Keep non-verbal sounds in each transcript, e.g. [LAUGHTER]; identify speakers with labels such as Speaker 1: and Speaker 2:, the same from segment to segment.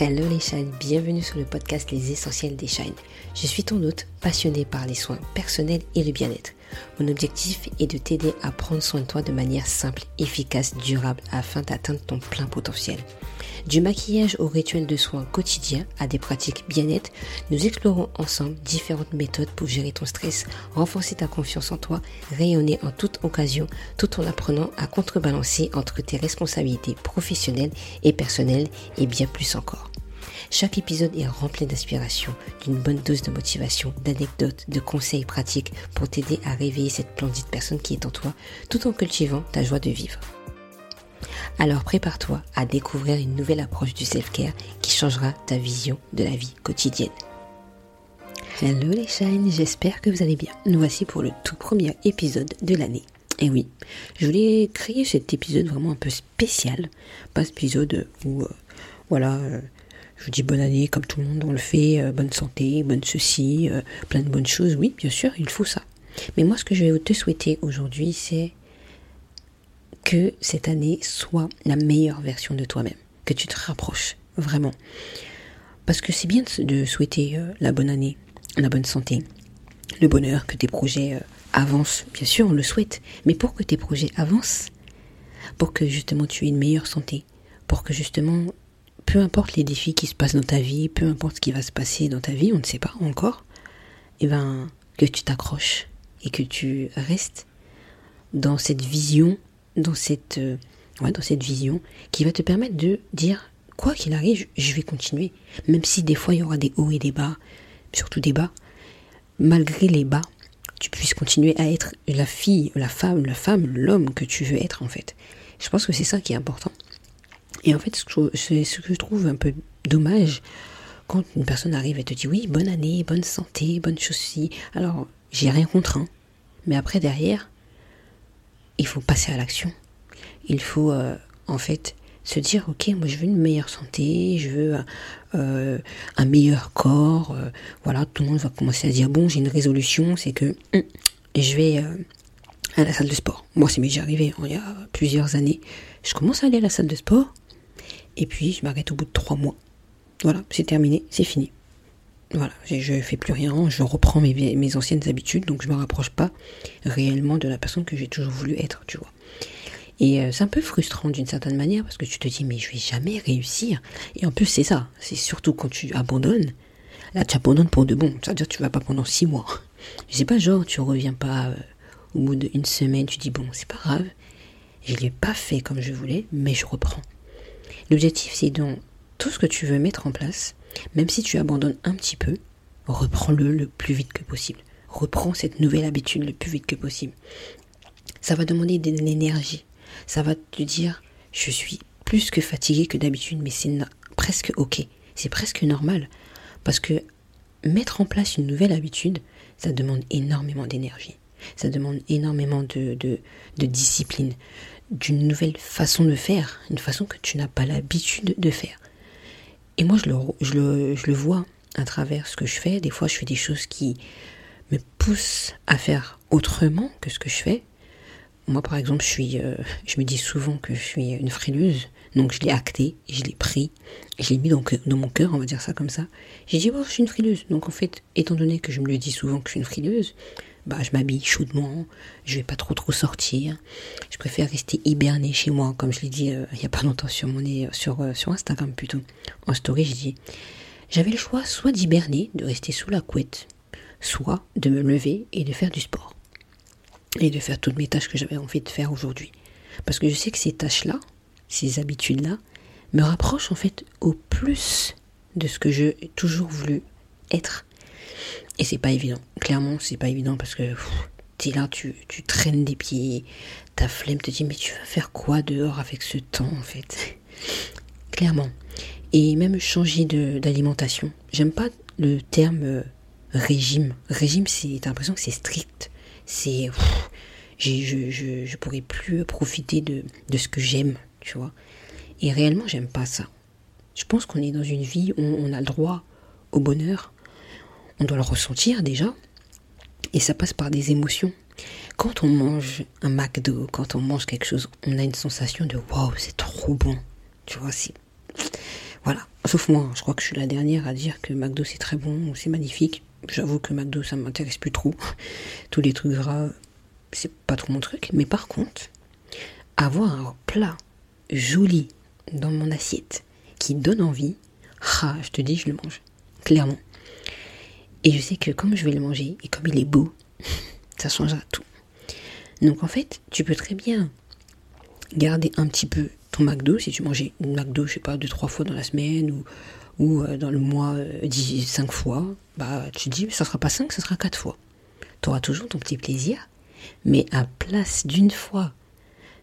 Speaker 1: Hello les shines, bienvenue sur le podcast Les Essentiels des Shines. Je suis ton hôte, passionné par les soins personnels et le bien-être. Mon objectif est de t'aider à prendre soin de toi de manière simple, efficace, durable afin d'atteindre ton plein potentiel. Du maquillage au rituel de soins quotidiens à des pratiques bien-être, nous explorons ensemble différentes méthodes pour gérer ton stress, renforcer ta confiance en toi, rayonner en toute occasion tout en apprenant à contrebalancer entre tes responsabilités professionnelles et personnelles et bien plus encore. Chaque épisode est rempli d'inspiration, d'une bonne dose de motivation, d'anecdotes, de conseils pratiques pour t'aider à réveiller cette splendide personne qui est en toi tout en cultivant ta joie de vivre. Alors prépare-toi à découvrir une nouvelle approche du self-care qui changera ta vision de la vie quotidienne. Hello les shines, j'espère que vous allez bien. Nous voici pour le tout premier épisode de l'année. Et oui, je voulais créer cet épisode vraiment un peu spécial, pas cet épisode où, euh, voilà, euh, je dis bonne année comme tout le monde on le fait, euh, bonne santé, bonne ceci, plein de bonnes choses. Oui, bien sûr, il faut ça. Mais moi, ce que je vais te souhaiter aujourd'hui, c'est que cette année soit la meilleure version de toi-même, que tu te rapproches vraiment. Parce que c'est bien de souhaiter euh, la bonne année, la bonne santé, le bonheur, que tes projets euh, avancent. Bien sûr, on le souhaite. Mais pour que tes projets avancent, pour que justement tu aies une meilleure santé, pour que justement, peu importe les défis qui se passent dans ta vie, peu importe ce qui va se passer dans ta vie, on ne sait pas encore, et eh ben, que tu t'accroches et que tu restes dans cette vision dans cette, euh, dans cette vision qui va te permettre de dire, quoi qu'il arrive, je vais continuer. Même si des fois il y aura des hauts et des bas, surtout des bas, malgré les bas, tu puisses continuer à être la fille, la femme, la femme, l'homme que tu veux être en fait. Je pense que c'est ça qui est important. Et en fait, c'est ce que je trouve un peu dommage quand une personne arrive et te dit oui, bonne année, bonne santé, bonne chose Alors, j'ai rien contre, hein. mais après derrière, il faut passer à l'action. Il faut euh, en fait se dire ok moi je veux une meilleure santé, je veux euh, un meilleur corps, euh, voilà tout le monde va commencer à dire bon j'ai une résolution c'est que hum, je vais à la salle de sport. Moi c'est déjà arrivé hein, il y a plusieurs années. Je commence à aller à la salle de sport et puis je m'arrête au bout de trois mois. Voilà c'est terminé c'est fini. Voilà, je ne fais plus rien, je reprends mes, anciennes habitudes, donc je me rapproche pas réellement de la personne que j'ai toujours voulu être, tu vois. Et euh, c'est un peu frustrant d'une certaine manière parce que tu te dis mais je vais jamais réussir. Et en plus c'est ça, c'est surtout quand tu abandonnes. Là tu abandonnes pour de bon, c'est-à-dire tu vas pas pendant six mois. Je sais pas genre tu reviens pas euh, au bout d'une semaine, tu dis bon c'est pas grave, je l'ai pas fait comme je voulais, mais je reprends. L'objectif c'est dans tout ce que tu veux mettre en place, même si tu abandonnes un petit peu, reprends-le le plus vite que possible. Reprends cette nouvelle habitude le plus vite que possible. Ça va demander de l'énergie. Ça va te dire, je suis plus que fatigué que d'habitude, mais c'est presque ok. C'est presque normal. Parce que mettre en place une nouvelle habitude, ça demande énormément d'énergie. Ça demande énormément de, de, de discipline, d'une nouvelle façon de faire, une façon que tu n'as pas l'habitude de faire. Et moi, je le, je, le, je le vois à travers ce que je fais. Des fois, je fais des choses qui me poussent à faire autrement que ce que je fais. Moi, par exemple, je, suis, euh, je me dis souvent que je suis une frileuse. Donc, je l'ai acté, je l'ai pris, je l'ai mis dans, dans, mon cœur, on va dire ça comme ça. J'ai dit, oh, je suis une frileuse. Donc, en fait, étant donné que je me le dis souvent que je suis une frileuse, bah, je m'habille chaudement, je vais pas trop trop sortir. Je préfère rester hiberné chez moi, comme je l'ai dit euh, il y a pas longtemps sur mon sur euh, sur Instagram plutôt. En story, je dis j'avais le choix soit d'hiberner, de rester sous la couette, soit de me lever et de faire du sport et de faire toutes mes tâches que j'avais envie de faire aujourd'hui. Parce que je sais que ces tâches-là, ces habitudes-là, me rapprochent en fait au plus de ce que j'ai toujours voulu être et c'est pas évident. Clairement, c'est pas évident parce que tu es là, tu, tu traînes des pieds, ta flemme te dit mais tu vas faire quoi dehors avec ce temps en fait? Clairement. Et même changer d'alimentation. J'aime pas le terme euh, régime. Régime, c'est t'as l'impression que c'est strict. C'est je, je, je pourrais plus profiter de, de ce que j'aime, tu vois. Et réellement, j'aime pas ça. Je pense qu'on est dans une vie où on a le droit au bonheur, on doit le ressentir déjà. Et ça passe par des émotions. Quand on mange un McDo, quand on mange quelque chose, on a une sensation de waouh, c'est trop bon. Tu vois, c'est. Voilà. Sauf moi, je crois que je suis la dernière à dire que McDo c'est très bon, c'est magnifique. J'avoue que McDo ça m'intéresse plus trop. [LAUGHS] Tous les trucs gras, c'est pas trop mon truc. Mais par contre, avoir un plat joli dans mon assiette qui donne envie, ah, je te dis, je le mange. Clairement. Et je sais que comme je vais le manger et comme il est beau, [LAUGHS] ça changera tout. Donc en fait, tu peux très bien garder un petit peu ton McDo si tu mangeais une McDo, je sais pas, deux, trois fois dans la semaine ou, ou euh, dans le mois, euh, dix, cinq fois. Bah, tu te dis, ça sera pas cinq, ça sera quatre fois. Tu auras toujours ton petit plaisir, mais à place d'une fois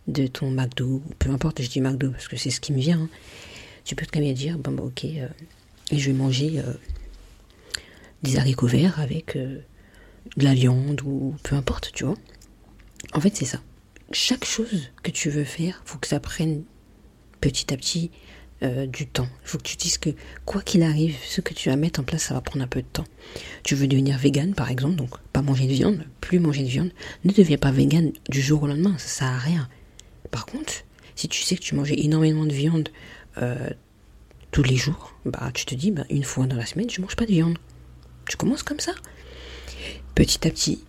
Speaker 1: de ton McDo, peu importe, je dis McDo parce que c'est ce qui me vient, hein, tu peux très bien dire, bon, bah, ok, euh, je vais manger des haricots verts avec de la viande ou peu importe, tu vois. En fait, c'est ça. Chaque chose que tu veux faire, faut que ça prenne petit à petit euh, du temps. Il faut que tu dises que quoi qu'il arrive, ce que tu vas mettre en place, ça va prendre un peu de temps. Tu veux devenir vegan, par exemple, donc pas manger de viande, plus manger de viande. Ne deviens pas vegan du jour au lendemain, ça sert à rien. Par contre, si tu sais que tu mangeais énormément de viande euh, tous les jours, bah tu te dis, bah, une fois dans la semaine, je mange pas de viande. Tu commences comme ça. Petit à petit,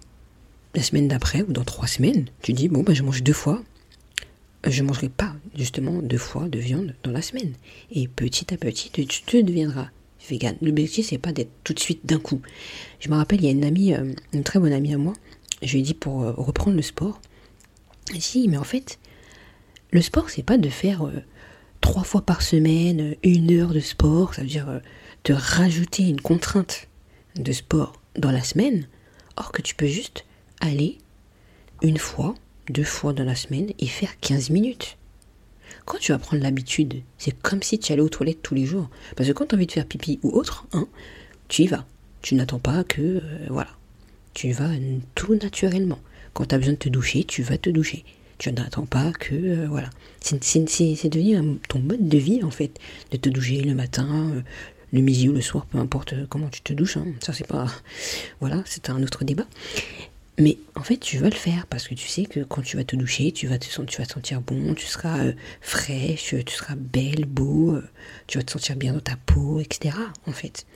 Speaker 1: la semaine d'après ou dans trois semaines, tu dis, bon, bah, je mange deux fois je ne mangerai pas justement deux fois de viande dans la semaine. Et petit à petit, tu, te deviendras vegan. L'objectif, c'est pas d'être tout de suite d'un coup. Je me rappelle, il y a une amie, euh, une très bonne amie à moi, je lui ai dit pour euh, reprendre le sport. Dit, mais en fait, le sport, c'est pas de faire euh, trois fois par semaine, une heure de sport, ça veut dire de rajouter une contrainte de sport dans la semaine, or que tu peux juste aller une fois deux fois dans la semaine et faire 15 minutes. Quand tu vas prendre l'habitude, c'est comme si tu allais aux toilettes tous les jours. Parce que quand tu as envie de faire pipi ou autre, hein, tu y vas. Tu n'attends pas que... Euh, voilà. Tu vas tout naturellement. Quand tu as besoin de te doucher, tu vas te doucher. Tu n'attends pas que... Euh, voilà. C'est devenu ton mode de vie, en fait. De te doucher le matin, euh, le midi ou le soir, peu importe comment tu te douches. Hein. Ça, c'est pas... Voilà, c'est un autre débat. Mais en fait, tu vas le faire parce que tu sais que quand tu vas te doucher, tu vas te, sentir bon, tu seras euh, fraîche, tu seras belle, beau, euh, tu vas te sentir bien dans ta peau, etc. En fait.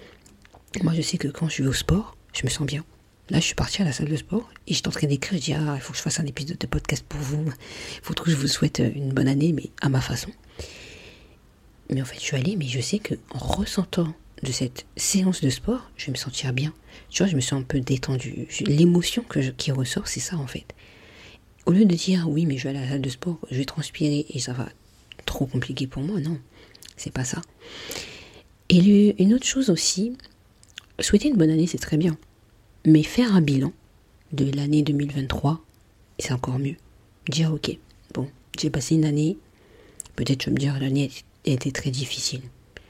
Speaker 1: Moi, je sais que quand je vais au sport, je me sens bien. Là, je suis partie à la salle de sport et j'étais en train d'écrire. Je dis, ah, il faut que je fasse un épisode de podcast pour vous. Il faut que je vous souhaite euh, une bonne année, mais à ma façon. Mais en fait, je suis allée, mais je sais que en ressentant de cette séance de sport, je vais me sentir bien. Tu vois, je me sens un peu détendue. L'émotion qui ressort, c'est ça en fait. Au lieu de dire oui, mais je vais à la salle de sport, je vais transpirer et ça va trop compliqué pour moi, non, c'est pas ça. Et une autre chose aussi, souhaiter une bonne année, c'est très bien. Mais faire un bilan de l'année 2023, c'est encore mieux. Dire ok, bon, j'ai passé une année, peut-être tu vas me dire l'année était très difficile.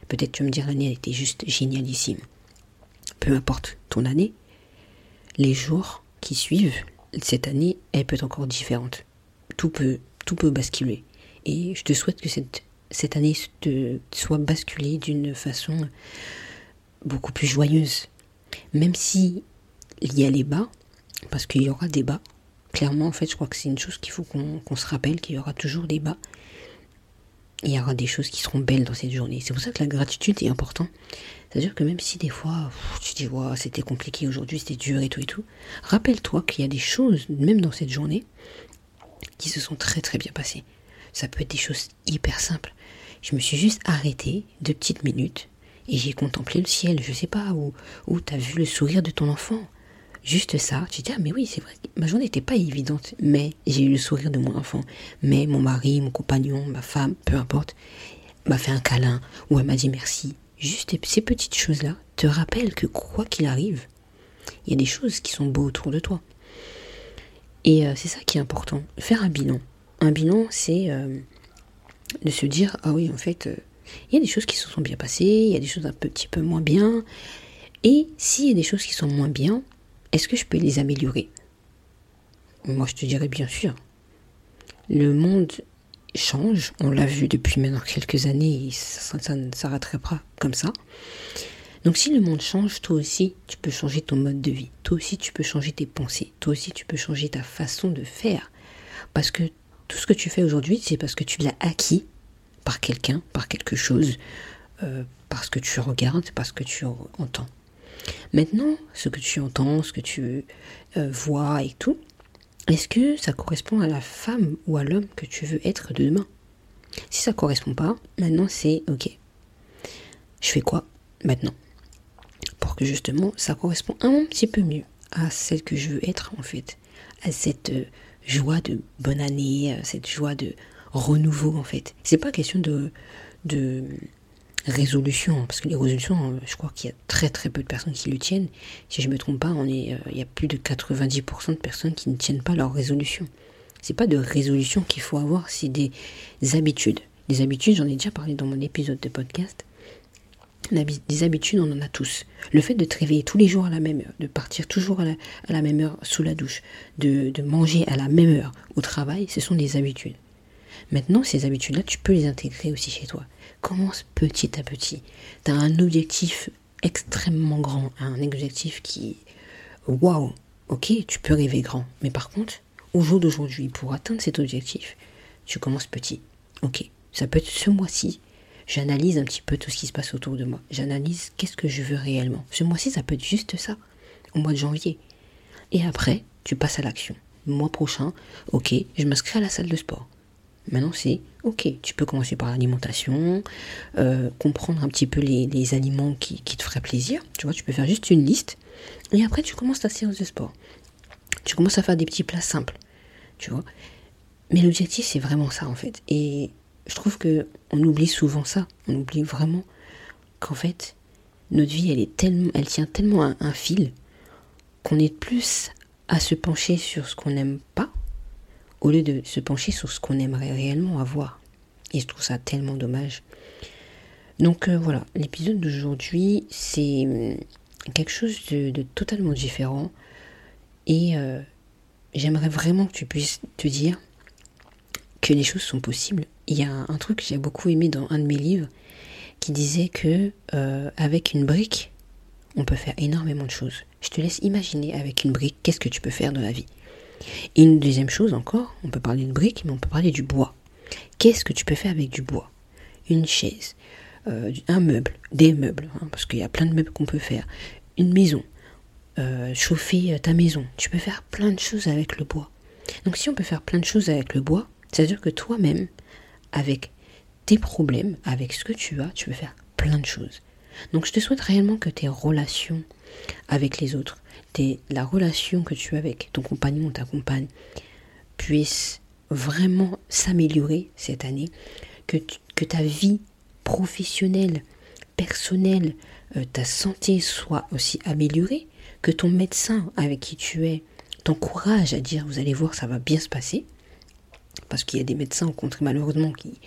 Speaker 1: Peut-être tu me dire l'année était juste génialissime. Peu importe ton année, les jours qui suivent cette année, elle peut être encore différente. Tout peut, tout peut basculer. Et je te souhaite que cette, cette année te soit basculée d'une façon beaucoup plus joyeuse. Même si il y a les bas, parce qu'il y aura des bas. Clairement, en fait, je crois que c'est une chose qu'il faut qu'on se rappelle, qu'il y aura toujours des bas il y aura des choses qui seront belles dans cette journée. C'est pour ça que la gratitude est importante. C'est-à-dire que même si des fois tu dis ouais, c'était compliqué aujourd'hui, c'était dur et tout et tout, rappelle-toi qu'il y a des choses, même dans cette journée, qui se sont très très bien passées. Ça peut être des choses hyper simples. Je me suis juste arrêtée deux petites minutes et j'ai contemplé le ciel, je sais pas, où, où tu as vu le sourire de ton enfant, Juste ça, tu dis, ah mais oui, c'est vrai, ma journée n'était pas évidente, mais j'ai eu le sourire de mon enfant. Mais mon mari, mon compagnon, ma femme, peu importe, m'a fait un câlin ou elle m'a dit merci. Juste ces petites choses-là te rappellent que quoi qu'il arrive, il y a des choses qui sont beaux autour de toi. Et euh, c'est ça qui est important, faire un bilan. Un bilan, c'est euh, de se dire, ah oui, en fait, euh, il y a des choses qui se sont bien passées, il y a des choses un petit peu moins bien. Et s'il y a des choses qui sont moins bien, est-ce que je peux les améliorer? Moi, je te dirais bien sûr. Le monde change, on l'a vu depuis maintenant quelques années, ça, ça ne s'arrêtera pas comme ça. Donc si le monde change, toi aussi, tu peux changer ton mode de vie. Toi aussi, tu peux changer tes pensées. Toi aussi, tu peux changer ta façon de faire. Parce que tout ce que tu fais aujourd'hui, c'est parce que tu l'as acquis par quelqu'un, par quelque chose, euh, parce que tu regardes, parce que tu entends. Maintenant, ce que tu entends, ce que tu euh, vois et tout, est-ce que ça correspond à la femme ou à l'homme que tu veux être de demain? Si ça correspond pas, maintenant c'est ok. Je fais quoi maintenant? Pour que justement ça corresponde un petit peu mieux à celle que je veux être en fait, à cette euh, joie de bonne année, à cette joie de renouveau en fait. C'est pas question de, de résolution, hein, parce que les résolutions, euh, je crois qu'il y a très très peu de personnes qui le tiennent. Si je me trompe pas, on est, euh, il y a plus de 90% de personnes qui ne tiennent pas leurs résolutions. C'est pas de résolution qu'il faut avoir, c'est des habitudes. Des habitudes, j'en ai déjà parlé dans mon épisode de podcast. Des habitudes, on en a tous. Le fait de te réveiller tous les jours à la même heure, de partir toujours à la, même heure sous la douche, de manger à la même heure au travail, ce sont des habitudes. Maintenant, ces habitudes-là, tu peux les intégrer aussi chez toi. Commence petit à petit. Tu as un objectif extrêmement grand, un objectif qui... Waouh Ok, tu peux rêver grand. Mais par contre, au jour d'aujourd'hui, pour atteindre cet objectif, tu commences petit. Ok, ça peut être ce mois-ci. J'analyse un petit peu tout ce qui se passe autour de moi. J'analyse qu'est-ce que je veux réellement. Ce mois-ci, ça peut être juste ça, au mois de janvier. Et après, tu passes à l'action. Mois prochain, ok, je m'inscris à la salle de sport. Maintenant, c'est ok, tu peux commencer par l'alimentation, euh, comprendre un petit peu les, aliments qui, te feraient plaisir. Tu vois, tu peux faire juste une liste. Et après, tu commences ta séance de sport. Tu commences à faire des petits plats simples. Tu vois. Mais l'objectif, c'est vraiment ça, en fait. Et je trouve que on oublie souvent ça. On oublie vraiment qu'en fait, notre vie, elle, est tellement, elle tient tellement un fil qu'on est plus à se pencher sur ce qu'on n'aime pas au lieu de se pencher sur ce qu'on aimerait réellement avoir. Et je trouve ça tellement dommage. Donc euh, voilà, l'épisode d'aujourd'hui, c'est hum, quelque chose de, totalement différent. Et euh, j'aimerais vraiment que tu puisses te dire que les choses sont possibles. Il y a un, truc que j'ai beaucoup aimé dans un de mes livres qui disait que euh, avec une brique, on peut faire énormément de choses. Je te laisse imaginer avec une brique, qu'est-ce que tu peux faire dans la vie. Une deuxième chose encore, on peut parler de briques, mais on peut parler du bois. Qu'est-ce que tu peux faire avec du bois? Une chaise, euh, un meuble, des meubles, hein, parce qu'il y a plein de meubles qu'on peut faire. Une maison, euh, chauffer euh, ta maison. Tu peux faire plein de choses avec le bois. Donc si on peut faire plein de choses avec le bois, c'est-à-dire que toi-même, avec tes problèmes, avec ce que tu as, tu peux faire plein de choses. Donc je te souhaite réellement que tes relations avec les autres, la relation que tu as avec ton compagnon ou ta compagne puisse vraiment s'améliorer cette année, que, que ta vie professionnelle, personnelle, euh, ta santé soit aussi améliorée, que ton médecin avec qui tu es t'encourage à dire vous allez voir ça va bien se passer, parce qu'il y a des médecins au contraire malheureusement qui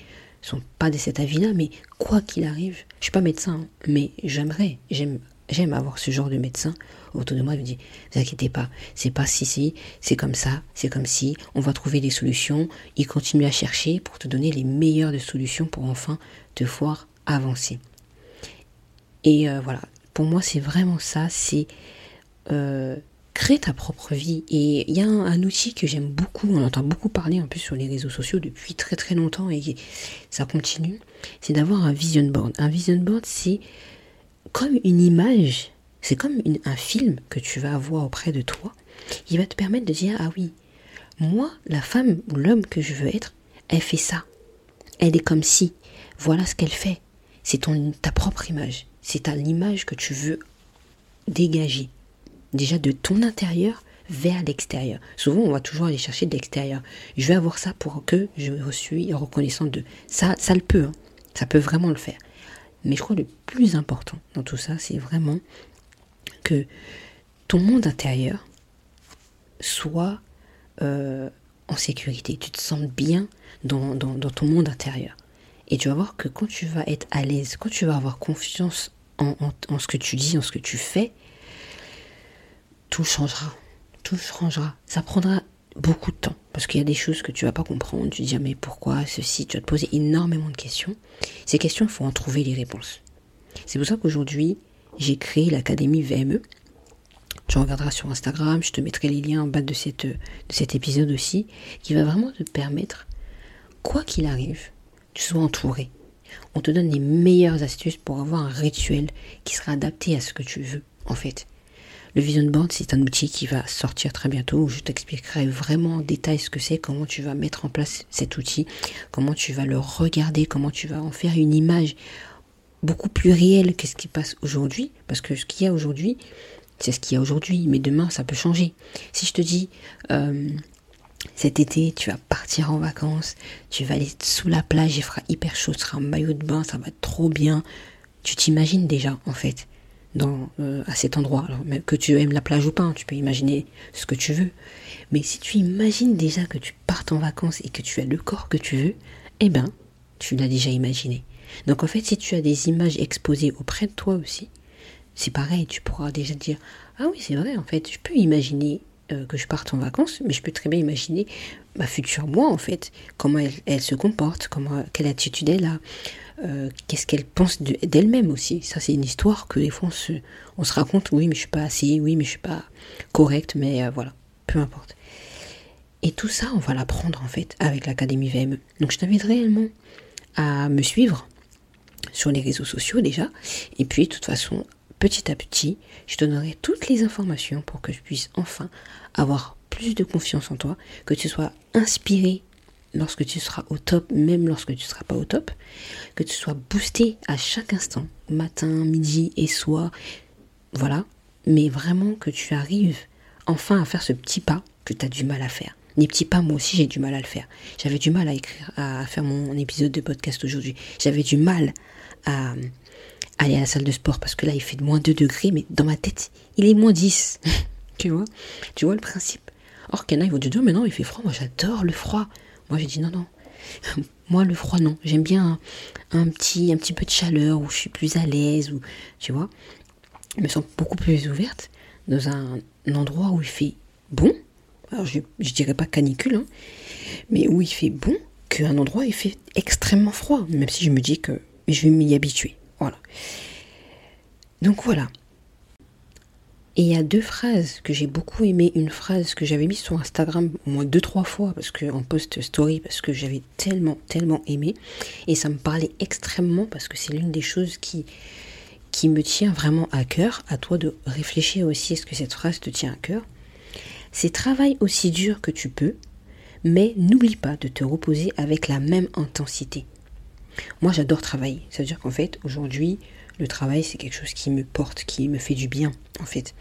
Speaker 1: sont pas de cet avis-là, mais quoi qu'il arrive, je suis pas médecin, hein, mais j'aimerais, j'aime J'aime avoir ce genre de médecin autour de moi. Il me dit, ne vous inquiétez pas, c'est pas si, si, c'est comme ça, c'est comme si, on va trouver des solutions. Il continue à chercher pour te donner les meilleures solutions pour enfin te voir avancer. Et euh, voilà, pour moi, c'est vraiment ça, c'est euh, créer ta propre vie. Et il y a un, outil que j'aime beaucoup, on entend beaucoup parler en plus sur les réseaux sociaux depuis très très longtemps et ça continue, c'est d'avoir un vision board. Un vision board, c'est comme une image, c'est comme un film que tu vas avoir auprès de toi. Il va te permettre de dire, ah oui, moi, la femme ou l'homme que je veux être, elle fait ça. Elle est comme si. Voilà ce qu'elle fait. C'est ton, ta propre image. C'est l'image que tu veux dégager. Déjà de ton intérieur vers l'extérieur. Souvent, on va toujours aller chercher de l'extérieur. Je vais avoir ça pour que je suis reconnaissante de. Ça, ça le peut. Hein. Ça peut vraiment le faire. Mais je crois que le plus important dans tout ça, c'est vraiment que ton monde intérieur soit euh, en sécurité. Tu te sens bien dans, ton monde intérieur. Et tu vas voir que quand tu vas être à l'aise, quand tu vas avoir confiance en, en, ce que tu dis, en ce que tu fais, tout changera. Tout changera. Ça prendra beaucoup de temps. Parce qu'il y a des choses que tu vas pas comprendre. Tu te dis, ah, mais pourquoi ceci? Tu vas te poser énormément de questions. Ces questions, il faut en trouver les réponses. C'est pour ça qu'aujourd'hui, j'ai créé l'Académie VME. Tu regarderas sur Instagram, je te mettrai les liens en bas de, cette, de cet épisode aussi, qui va vraiment te permettre, quoi qu'il arrive, tu sois entouré. on te donne les meilleures astuces pour avoir un rituel qui sera adapté à ce que tu veux, en fait. Le vision board, c'est un outil qui va sortir très bientôt où je t'expliquerai vraiment en détail ce que c'est, comment tu vas mettre en place cet outil, comment tu vas le regarder, comment tu vas en faire une image beaucoup plus réelle que ce qui passe aujourd'hui. Parce que ce qu'il y a aujourd'hui, c'est ce qu'il y a aujourd'hui, mais demain, ça peut changer. Si je te dis, euh, cet été, tu vas partir en vacances, tu vas aller sous la plage, il fera hyper chaud, tu seras en maillot de bain, ça va trop bien. Tu t'imagines déjà, en fait euh, à cet endroit. Alors, que tu aimes la plage ou pas, hein, tu peux imaginer ce que tu veux. Mais si tu imagines déjà que tu partes en vacances et que tu as le corps que tu veux, eh ben, tu l'as déjà imaginé. Donc en fait, si tu as des images exposées auprès de toi aussi, c'est pareil, tu pourras déjà dire ah oui c'est vrai en fait, je peux imaginer euh, que je parte en vacances, mais je peux très bien imaginer ma future moi en fait, comment elle, elle se comporte, comment quelle attitude elle a, euh, qu'est-ce qu'elle pense d'elle-même aussi? Ça, c'est une histoire que des fois on se, raconte, oui, mais je suis pas assez, oui, mais je suis pas correcte, mais euh, voilà, peu importe. Et tout ça, on va l'apprendre en fait avec l'Académie VME. Donc je t'invite réellement à me suivre sur les réseaux sociaux déjà. Et puis, de toute façon, petit à petit, je te donnerai toutes les informations pour que je puisse enfin avoir plus de confiance en toi, que tu sois inspiré lorsque tu seras au top, même lorsque tu ne seras pas au top, que tu sois boosté à chaque instant, matin, midi et soir, voilà, mais vraiment que tu arrives enfin à faire ce petit pas que tu as du mal à faire. Les petits pas, moi aussi j'ai du mal à le faire. J'avais du mal à écrire, à faire mon épisode de podcast aujourd'hui. J'avais du mal à aller à la salle de sport parce que là il fait moins 2 degrés, mais dans ma tête il est moins 10. [LAUGHS] tu vois? Tu vois le principe? Or qu'il y en a, ils vont dire, mais non, il fait froid, moi j'adore le froid. Moi, j'ai dit non, non. [LAUGHS] Moi, le froid, non. J'aime bien un, petit, un petit peu de chaleur où je suis plus à l'aise, ou tu vois. Je me sens beaucoup plus ouverte dans un, endroit où il fait bon. Alors, je, je dirais pas canicule, hein, mais où il fait bon, qu'un endroit où il fait extrêmement froid, même si je me dis que je vais m'y habituer. Voilà. Donc voilà, et il y a deux phrases que j'ai beaucoup aimé. Une phrase que j'avais mise sur Instagram au moins deux, trois fois, parce que en post story, parce que j'avais tellement, tellement aimé. Et ça me parlait extrêmement, parce que c'est l'une des choses qui, qui me tient vraiment à cœur. À toi de réfléchir aussi, est-ce que cette phrase te tient à cœur? C'est travaille aussi dur que tu peux, mais n'oublie pas de te reposer avec la même intensité. Moi, j'adore travailler. Ça veut dire qu'en fait, aujourd'hui, le travail, c'est quelque chose qui me porte, qui me fait du bien, en fait.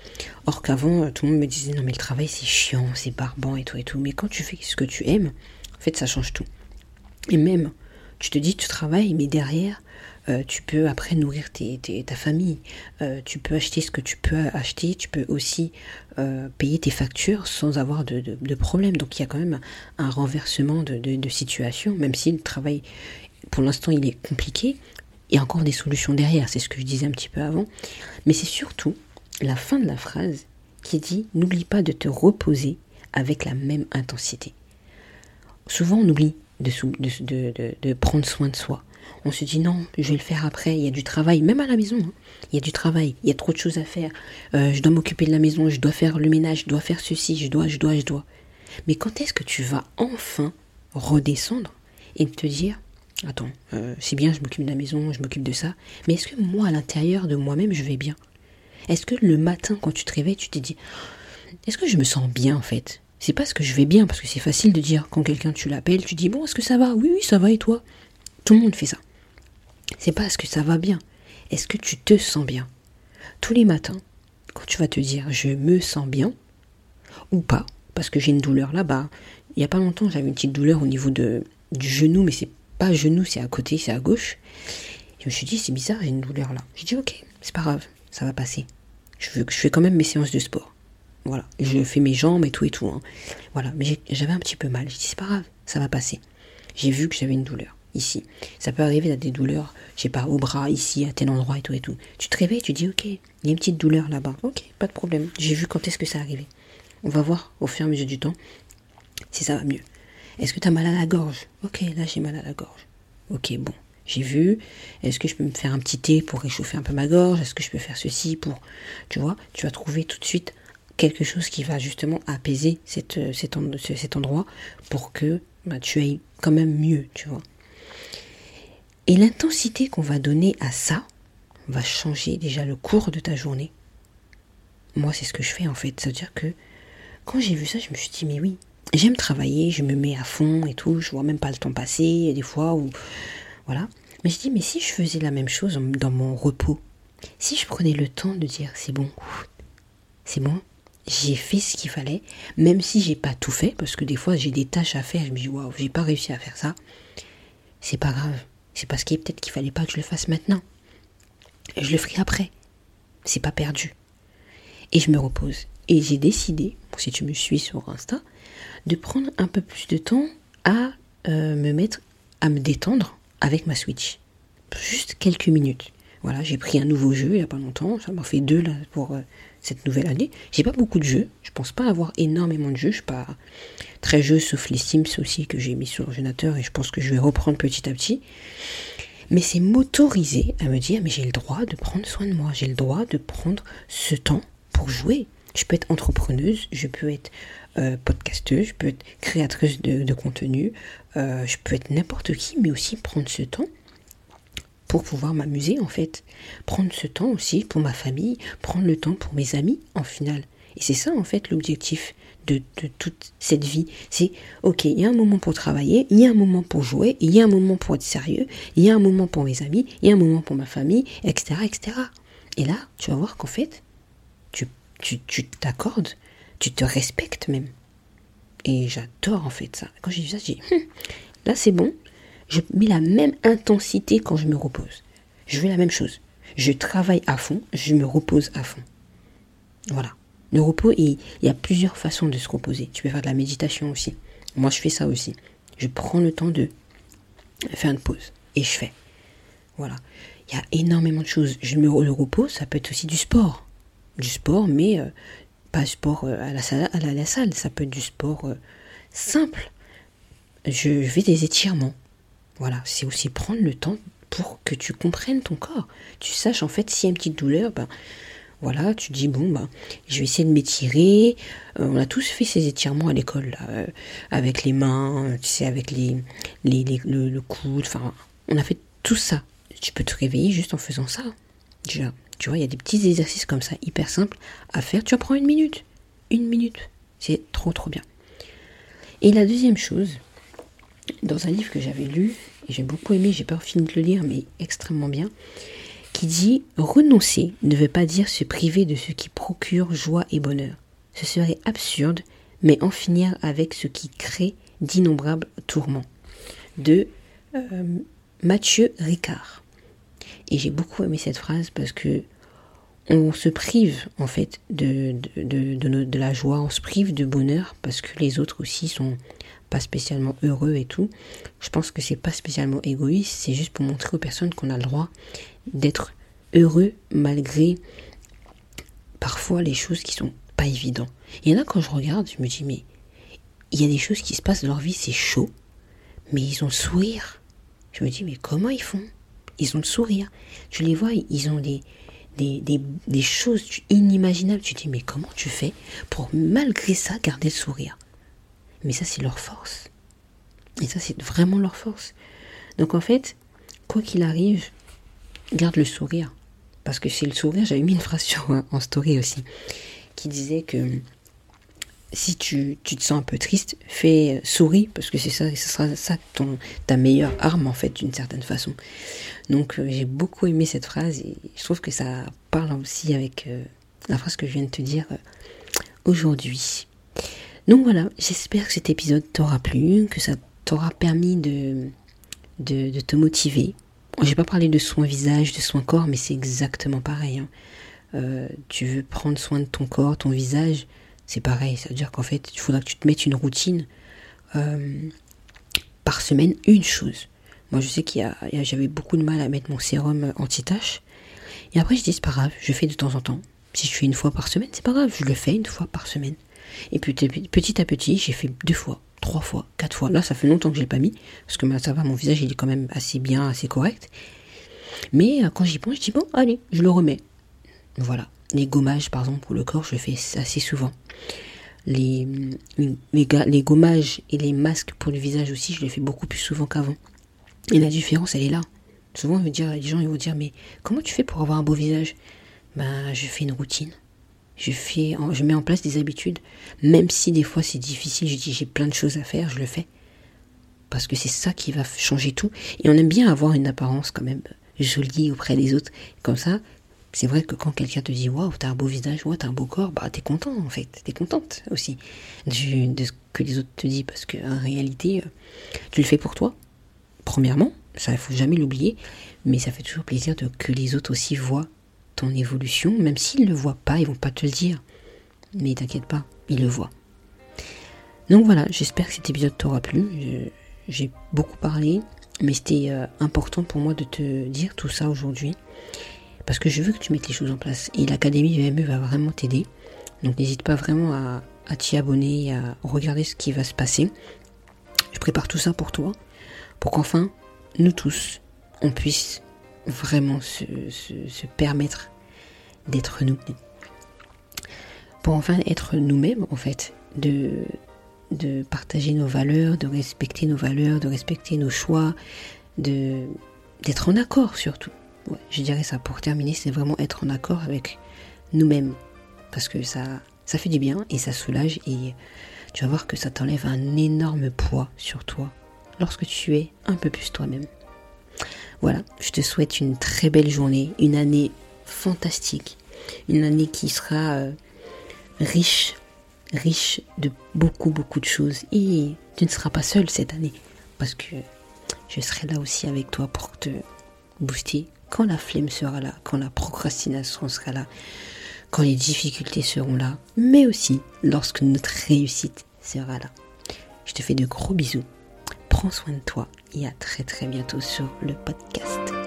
Speaker 1: Or qu'avant, tout le monde me disait, non mais le travail, c'est chiant, c'est barbant et tout et tout. Mais quand tu fais ce que tu aimes, en fait, ça change tout. Et même, tu te dis, tu travailles, mais derrière, euh, tu peux après nourrir ta famille, euh, tu peux acheter ce que tu peux acheter, tu peux aussi euh, payer tes factures sans avoir de, de, problème. Donc il y a quand même un renversement de, de situation, même si le travail, pour l'instant, il est compliqué, a encore des solutions derrière, c'est ce que je disais un petit peu avant. Mais c'est surtout la fin de la phrase qui dit N'oublie pas de te reposer avec la même intensité. Souvent, on oublie de, de, prendre soin de soi. On se dit non, je vais le faire après. Il y a du travail, même à la maison. Hein. Il y a du travail, il y a trop de choses à faire. Euh, je dois m'occuper de la maison, je dois faire le ménage, je dois faire ceci, je dois, je dois, je dois. Mais quand est-ce que tu vas enfin redescendre et te dire attends, euh, c'est bien, je m'occupe de la maison, je m'occupe de ça, mais est-ce que moi, à l'intérieur de moi-même, je vais bien? Est-ce que le matin, quand tu te réveilles, tu te dis, est-ce que je me sens bien en fait? C'est pas ce que je vais bien, parce que c'est facile de dire, quand quelqu'un tu l'appelles, tu dis, bon, est-ce que ça va? Oui, oui, ça va, et toi? Tout le monde fait ça. C'est pas est-ce que ça va bien, est-ce que tu te sens bien? Tous les matins, quand tu vas te dire, je me sens bien, ou pas, parce que j'ai une douleur là-bas. Il n'y a pas longtemps, j'avais une petite douleur au niveau du genou, mais c'est pas genou, c'est à côté, c'est à gauche. Je me suis dit, c'est bizarre, j'ai une douleur là. J'ai dit, ok, c'est pas grave, ça va passer. Je, veux, je fais quand même mes séances de sport. Voilà, je fais mes jambes et tout et tout. Hein. Voilà, mais j'avais un petit peu mal. J'ai dit, c'est pas grave, ça va passer. J'ai vu que j'avais une douleur ici. Ça peut arriver à des douleurs, je sais pas, au bras, ici, à tel endroit et tout et tout. Tu te réveilles, tu dis, ok, il y a une petite douleur là-bas. Ok, pas de problème. J'ai vu quand est-ce que ça arrivait. On va voir au fur et à mesure du temps si ça va mieux. Est-ce que tu as mal à la gorge? Ok, là j'ai mal à la gorge. Ok, bon, j'ai vu. Est-ce que je peux me faire un petit thé pour réchauffer un peu ma gorge? Est-ce que je peux faire ceci pour... Tu vois, tu vas trouver tout de suite quelque chose qui va justement apaiser euh, cet, endroit pour que bah, tu ailles quand même mieux, tu vois. Et l'intensité qu'on va donner à ça va changer déjà le cours de ta journée. Moi, c'est ce que je fais en fait. C'est-à-dire que quand j'ai vu ça, je me suis dit, mais oui, j'aime travailler, je me mets à fond et tout, je vois même pas le temps passer, des fois où. Voilà. Mais je dis, mais si je faisais la même chose dans mon repos, si je prenais le temps de dire, c'est bon, c'est bon, j'ai fait ce qu'il fallait, même si j'ai pas tout fait, parce que des fois j'ai des tâches à faire, je me dis, waouh, j'ai pas réussi à faire ça, c'est pas grave. C'est parce qu'il peut-être qu'il fallait pas que je le fasse maintenant. Je le ferai après. C'est pas perdu. Et je me repose. Et j'ai décidé, si tu me suis sur Insta, de prendre un peu plus de temps à euh, me mettre, à me détendre avec ma Switch. Juste quelques minutes. Voilà, j'ai pris un nouveau jeu il n'y a pas longtemps. Ça m'a fait deux là pour euh, cette nouvelle année. J'ai pas beaucoup de jeux. Je pense pas avoir énormément de jeux. Je suis pas très jeu, sauf les Sims aussi que j'ai mis sur l'ordinateur et je pense que je vais reprendre petit à petit. Mais c'est m'autoriser à me dire, mais j'ai le droit de prendre soin de moi. J'ai le droit de prendre ce temps pour jouer. Je peux être entrepreneuse, je peux être euh, podcasteuse, je peux être créatrice de, contenu, euh, je peux être n'importe qui, mais aussi prendre ce temps pour pouvoir m'amuser en fait. Prendre ce temps aussi pour ma famille, prendre le temps pour mes amis en final. Et c'est ça en fait l'objectif de, toute cette vie. C'est ok, il y a un moment pour travailler, il y a un moment pour jouer, il y a un moment pour être sérieux, il y a un moment pour mes amis, il y a un moment pour ma famille, etc. etc. Et là, tu vas voir qu'en fait, tu t'accordes, tu, tu te respectes même. Et j'adore en fait ça. Quand j'ai vu ça, j'ai hum, là c'est bon, je mets la même intensité quand je me repose. Je fais la même chose. Je travaille à fond, je me repose à fond. Voilà. Le repos, il, y a plusieurs façons de se reposer. Tu peux faire de la méditation aussi. Moi, je fais ça aussi. Je prends le temps de faire une pause et je fais. Voilà. Il y a énormément de choses. Je me le repos, ça peut être aussi du sport. Du sport, mais euh, pas sport euh, à la, salle, à la, salle. Ça peut être du sport euh, simple. Je, fais des étirements. Voilà, c'est aussi prendre le temps pour que tu comprennes ton corps. Tu saches en fait s'il y a une petite douleur, ben voilà, tu dis bon ben je vais essayer de m'étirer. Euh, on a tous fait ces étirements à l'école avec les mains, tu sais, avec les, les, le, coude. Enfin, on a fait tout ça. Tu peux te réveiller juste en faisant ça. Déjà, tu vois, il y a des petits exercices comme ça hyper simples à faire. Tu en prends une minute, une minute. C'est trop trop bien. Et la deuxième chose, dans un livre que j'avais lu, j'ai beaucoup aimé, j'ai pas fini de le lire, mais extrêmement bien, qui dit renoncer ne veut pas dire se priver de ce qui procure joie et bonheur. Ce serait absurde, mais en finir avec ce qui crée d'innombrables tourments. De euh, Mathieu Ricard. Et j'ai beaucoup aimé cette phrase parce que on se prive en fait de, de, de, la joie, on se prive de bonheur parce que les autres aussi sont pas spécialement heureux et tout. Je pense que c'est pas spécialement égoïste, c'est juste pour montrer aux personnes qu'on a le droit d'être heureux malgré parfois les choses qui sont pas évidentes. Il y en a quand je regarde, je me dis mais il y a des choses qui se passent dans leur vie, c'est chaud, mais ils ont le sourire. Je me dis mais comment ils font? Ils ont le sourire. Tu les vois, ils ont des, des, des, des choses inimaginables. Tu te dis mais comment tu fais pour malgré ça garder le sourire? Mais ça c'est leur force. Et ça c'est vraiment leur force. Donc en fait, quoi qu'il arrive, garde le sourire. Parce que c'est le sourire, j'avais mis une phrase sur, en story aussi, qui disait que si tu, tu, te sens un peu triste, fais souris, parce que c'est ça, ce sera ça ton, ta meilleure arme en fait, d'une certaine façon. Donc euh, j'ai beaucoup aimé cette phrase et je trouve que ça parle aussi avec euh, la phrase que je viens de te dire euh, aujourd'hui. Donc voilà, j'espère que cet épisode t'aura plu, que ça t'aura permis de, de, te motiver, j'ai pas parlé de soins visage, de soins corps, mais c'est exactement pareil. Hein. Euh, tu veux prendre soin de ton corps, ton visage, c'est pareil. Ça veut dire qu'en fait, il faudra que tu te mettes une routine euh, par semaine, une chose. Moi, je sais qu'il j'avais beaucoup de mal à mettre mon sérum anti-tache. Et après, je dis, c'est pas grave, je fais de temps en temps. Si je fais une fois par semaine, c'est pas grave, je le fais une fois par semaine. Et puis petit à petit, j'ai fait deux fois, trois fois, quatre fois. Là, ça fait longtemps que je l'ai pas mis, parce que ça va, mon visage, il est quand même assez bien, assez correct. Mais euh, quand j'y pense, je dis bon, allez, je le remets. Voilà. Les gommages, par exemple, pour le corps, je fais assez souvent. Les, les, les gommages et les masques pour le visage aussi, je les fais beaucoup plus souvent qu'avant. Et la différence, elle est là. Souvent, on veut dire, les gens ils vont dire, mais comment tu fais pour avoir un beau visage? Ben, je fais une routine. Je, fais, je mets en place des habitudes. Même si des fois c'est difficile, je dis j'ai plein de choses à faire, je le fais. Parce que c'est ça qui va changer tout. Et on aime bien avoir une apparence quand même jolie auprès des autres. Comme ça, c'est vrai que quand quelqu'un te dit waouh, t'as un beau visage, waouh, t'as un beau corps, bah t'es content en fait, t'es contente aussi de ce que les autres te disent parce qu'en réalité, euh, tu le fais pour toi, premièrement, ça il faut jamais l'oublier, mais ça fait toujours plaisir de, que les autres aussi voient ton évolution, même s'ils ne le voient pas, ils vont pas te le dire. Mais t'inquiète pas, ils le voient. Donc voilà, j'espère que cet épisode t'aura plu. J'ai beaucoup parlé, mais c'était euh, important pour moi de te dire tout ça aujourd'hui. Parce que je veux que tu mettes les choses en place. Et l'Académie VME va vraiment t'aider. Donc n'hésite pas vraiment à, t'y abonner, à regarder ce qui va se passer. Je prépare tout ça pour toi. Pour qu'enfin, nous tous, on puisse vraiment se, permettre d'être nous. Pour enfin être nous-mêmes, en fait, de, partager nos valeurs, de respecter nos valeurs, de respecter nos choix, d'être en accord surtout. Je dirais ça pour terminer, c'est vraiment être en accord avec nous-mêmes. Parce que ça, fait du bien et ça soulage et tu vas voir que ça t'enlève un énorme poids sur toi lorsque tu es un peu plus toi-même. Voilà, je te souhaite une très belle journée, une année fantastique, une année qui sera euh, riche, riche de beaucoup, beaucoup de choses. Et tu ne seras pas seul cette année, parce que je serai là aussi avec toi pour te booster quand la flemme sera là, quand la procrastination sera là, quand les difficultés seront là, mais aussi lorsque notre réussite sera là. Je te fais de gros bisous prends soin de toi et à très très bientôt sur le podcast.